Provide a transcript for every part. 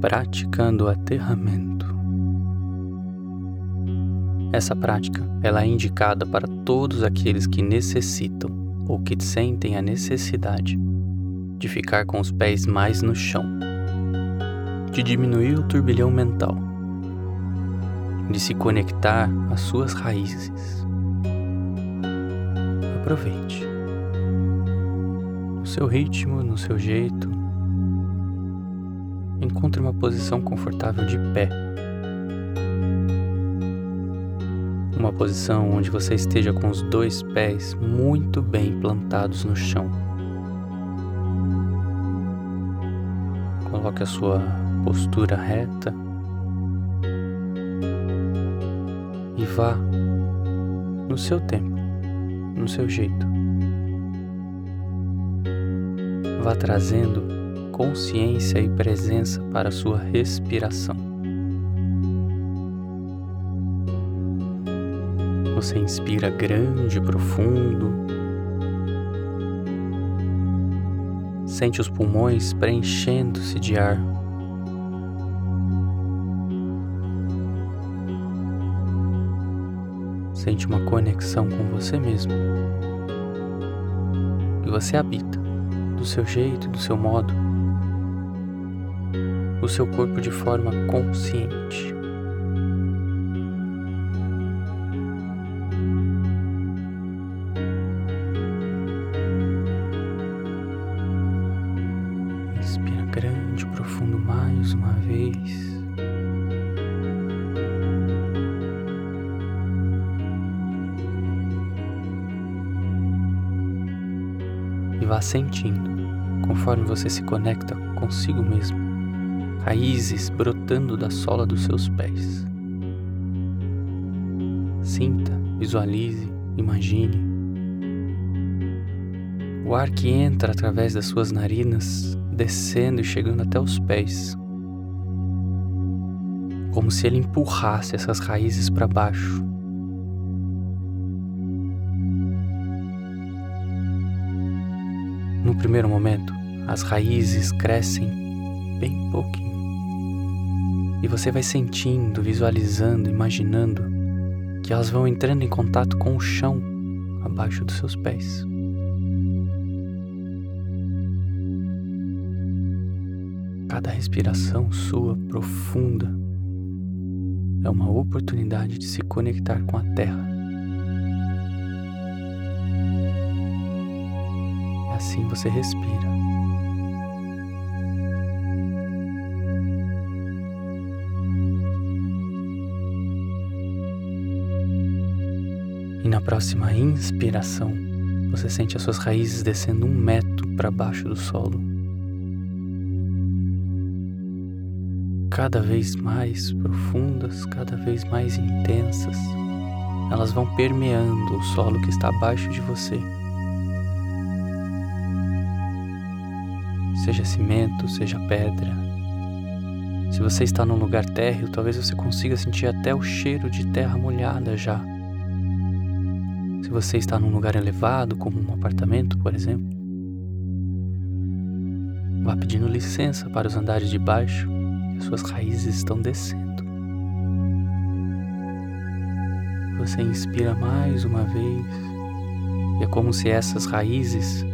praticando aterramento. Essa prática ela é indicada para todos aqueles que necessitam ou que sentem a necessidade de ficar com os pés mais no chão, de diminuir o turbilhão mental, de se conectar às suas raízes. Aproveite. No seu ritmo, no seu jeito, encontre uma posição confortável de pé. Uma posição onde você esteja com os dois pés muito bem plantados no chão. Coloque a sua postura reta e vá no seu tempo, no seu jeito. Vá trazendo consciência e presença para sua respiração. Você inspira grande e profundo. Sente os pulmões preenchendo-se de ar. Sente uma conexão com você mesmo. E você habita do seu jeito, do seu modo o seu corpo de forma consciente. Inspira grande, profundo mais uma vez. E vá sentindo conforme você se conecta consigo mesmo raízes brotando da sola dos seus pés. Sinta, visualize, imagine. O ar que entra através das suas narinas, descendo e chegando até os pés. Como se ele empurrasse essas raízes para baixo. No primeiro momento, as raízes crescem bem pouquinho. E você vai sentindo, visualizando, imaginando que elas vão entrando em contato com o chão abaixo dos seus pés. Cada respiração sua profunda é uma oportunidade de se conectar com a terra. E assim você respira. E na próxima inspiração, você sente as suas raízes descendo um metro para baixo do solo. Cada vez mais profundas, cada vez mais intensas, elas vão permeando o solo que está abaixo de você. Seja cimento, seja pedra. Se você está num lugar térreo, talvez você consiga sentir até o cheiro de terra molhada já. Se você está num lugar elevado, como um apartamento, por exemplo, vá pedindo licença para os andares de baixo e as suas raízes estão descendo. Você inspira mais uma vez e é como se essas raízes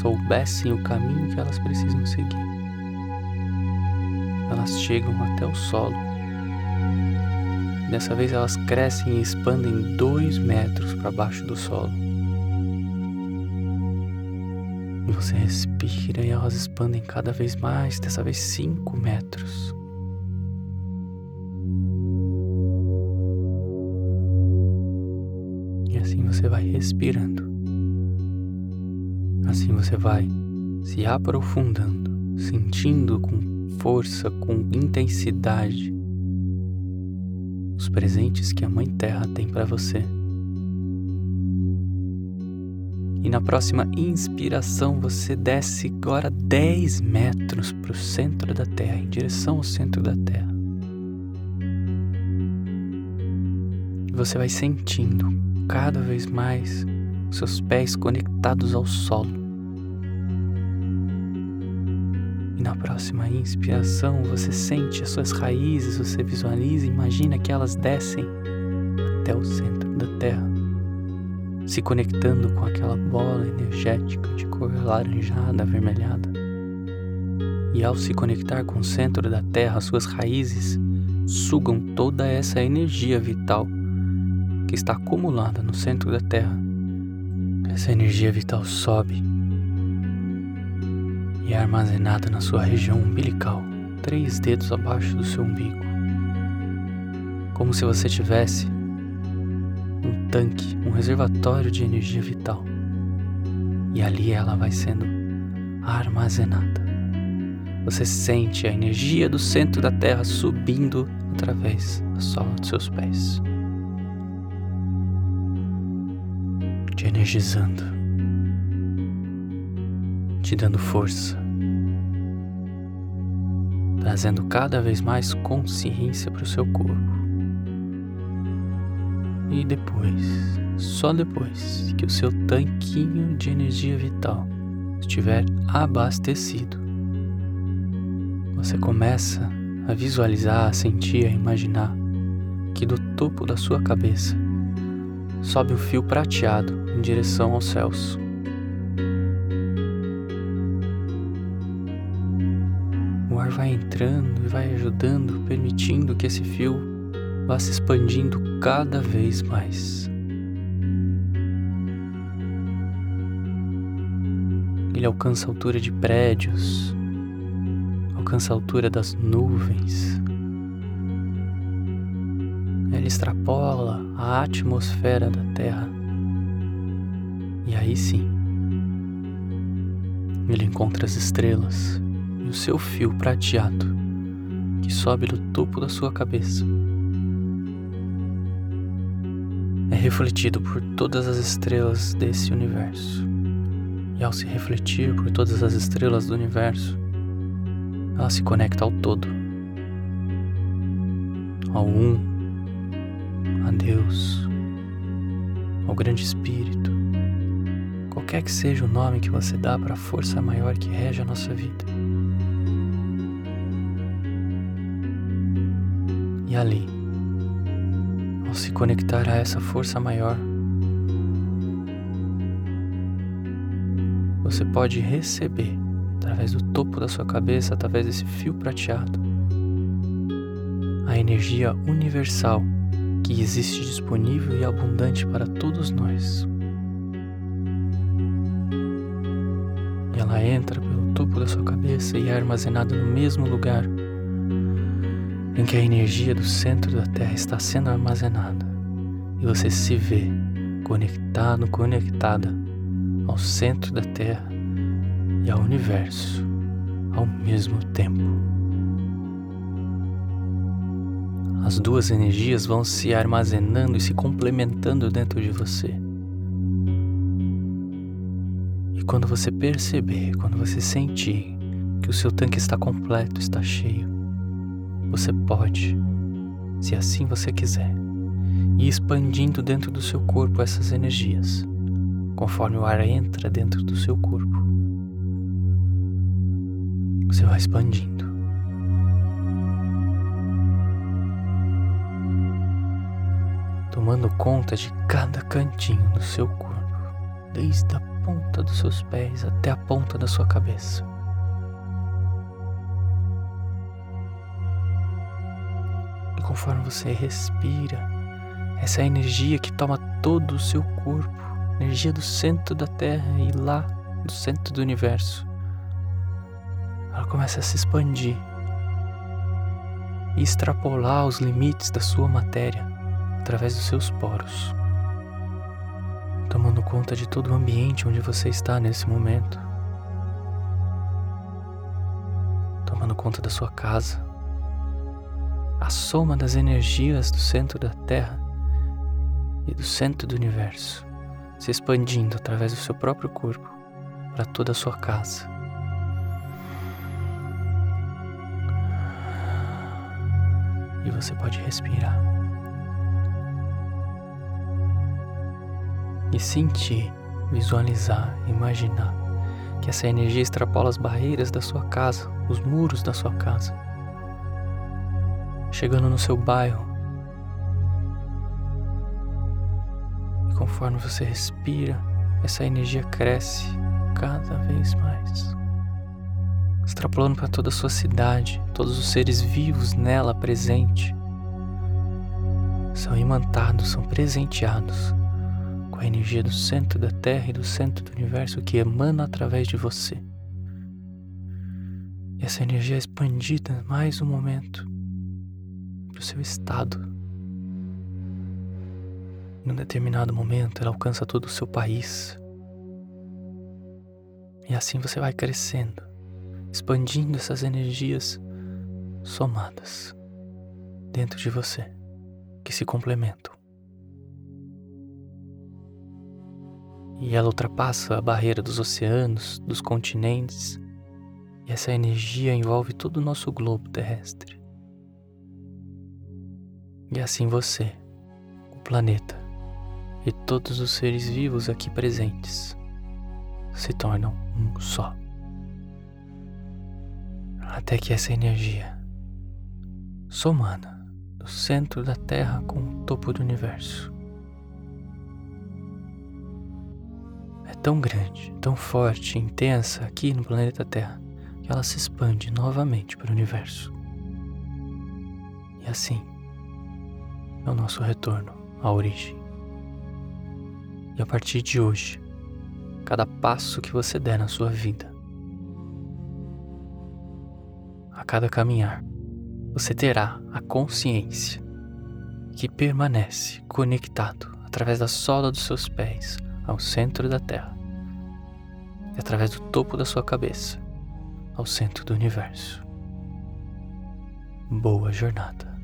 soubessem o caminho que elas precisam seguir. Elas chegam até o solo Dessa vez elas crescem e expandem dois metros para baixo do solo. E você respira e elas expandem cada vez mais, dessa vez cinco metros. E assim você vai respirando. Assim você vai se aprofundando, sentindo com força, com intensidade presentes que a Mãe Terra tem para você. E na próxima inspiração você desce agora 10 metros para o centro da Terra, em direção ao centro da Terra. E você vai sentindo cada vez mais seus pés conectados ao solo. Próxima inspiração, você sente as suas raízes, você visualiza, imagina que elas descem até o centro da Terra, se conectando com aquela bola energética de cor laranjada, avermelhada. E ao se conectar com o centro da Terra, suas raízes sugam toda essa energia vital que está acumulada no centro da Terra. Essa energia vital sobe e é armazenada na sua região umbilical, três dedos abaixo do seu umbigo. Como se você tivesse um tanque, um reservatório de energia vital. E ali ela vai sendo armazenada. Você sente a energia do centro da Terra subindo através da sola dos seus pés, te energizando te dando força, trazendo cada vez mais consciência para o seu corpo. E depois, só depois que o seu tanquinho de energia vital estiver abastecido, você começa a visualizar, a sentir, a imaginar que do topo da sua cabeça sobe um fio prateado em direção aos céus. Vai entrando e vai ajudando, permitindo que esse fio vá se expandindo cada vez mais. Ele alcança a altura de prédios, alcança a altura das nuvens. Ele extrapola a atmosfera da Terra. E aí sim, ele encontra as estrelas e o seu fio prateado que sobe do topo da sua cabeça é refletido por todas as estrelas desse universo. E ao se refletir por todas as estrelas do universo, ela se conecta ao todo, ao Um, a Deus, ao Grande Espírito, qualquer que seja o nome que você dá para a força maior que rege a nossa vida. E ali, ao se conectar a essa força maior, você pode receber através do topo da sua cabeça, através desse fio prateado, a energia universal que existe disponível e abundante para todos nós. Ela entra pelo topo da sua cabeça e é armazenada no mesmo lugar em que a energia do centro da Terra está sendo armazenada e você se vê conectado, conectada ao centro da Terra e ao universo ao mesmo tempo. As duas energias vão se armazenando e se complementando dentro de você. E quando você perceber, quando você sentir que o seu tanque está completo, está cheio, você pode, se assim você quiser, ir expandindo dentro do seu corpo essas energias, conforme o ar entra dentro do seu corpo. Você vai expandindo. Tomando conta de cada cantinho do seu corpo, desde a ponta dos seus pés até a ponta da sua cabeça. Conforme você respira, essa energia que toma todo o seu corpo, energia do centro da Terra e lá do centro do universo, ela começa a se expandir e extrapolar os limites da sua matéria através dos seus poros, tomando conta de todo o ambiente onde você está nesse momento, tomando conta da sua casa a soma das energias do centro da Terra e do centro do universo, se expandindo através do seu próprio corpo para toda a sua casa. E você pode respirar e sentir, visualizar, imaginar que essa energia extrapola as barreiras da sua casa, os muros da sua casa, chegando no seu bairro. E conforme você respira, essa energia cresce cada vez mais, extrapolando para toda a sua cidade, todos os seres vivos nela presente são imantados, são presenteados com a energia do centro da Terra e do centro do universo que emana através de você. E essa energia é expandida mais um momento o seu estado. Em um determinado momento, ela alcança todo o seu país. E assim você vai crescendo, expandindo essas energias somadas dentro de você, que se complementam. e ela ultrapassa a barreira dos oceanos, dos continentes, e essa energia envolve todo o nosso globo terrestre. E assim você, o planeta e todos os seres vivos aqui presentes se tornam um só. Até que essa energia, somada do centro da Terra com o topo do universo, tão grande, tão forte, intensa aqui no planeta Terra, que ela se expande novamente para o universo. E assim é o nosso retorno à origem. E a partir de hoje, cada passo que você der na sua vida, a cada caminhar, você terá a consciência que permanece conectado através da sola dos seus pés ao centro da Terra e através do topo da sua cabeça ao centro do universo. Boa jornada.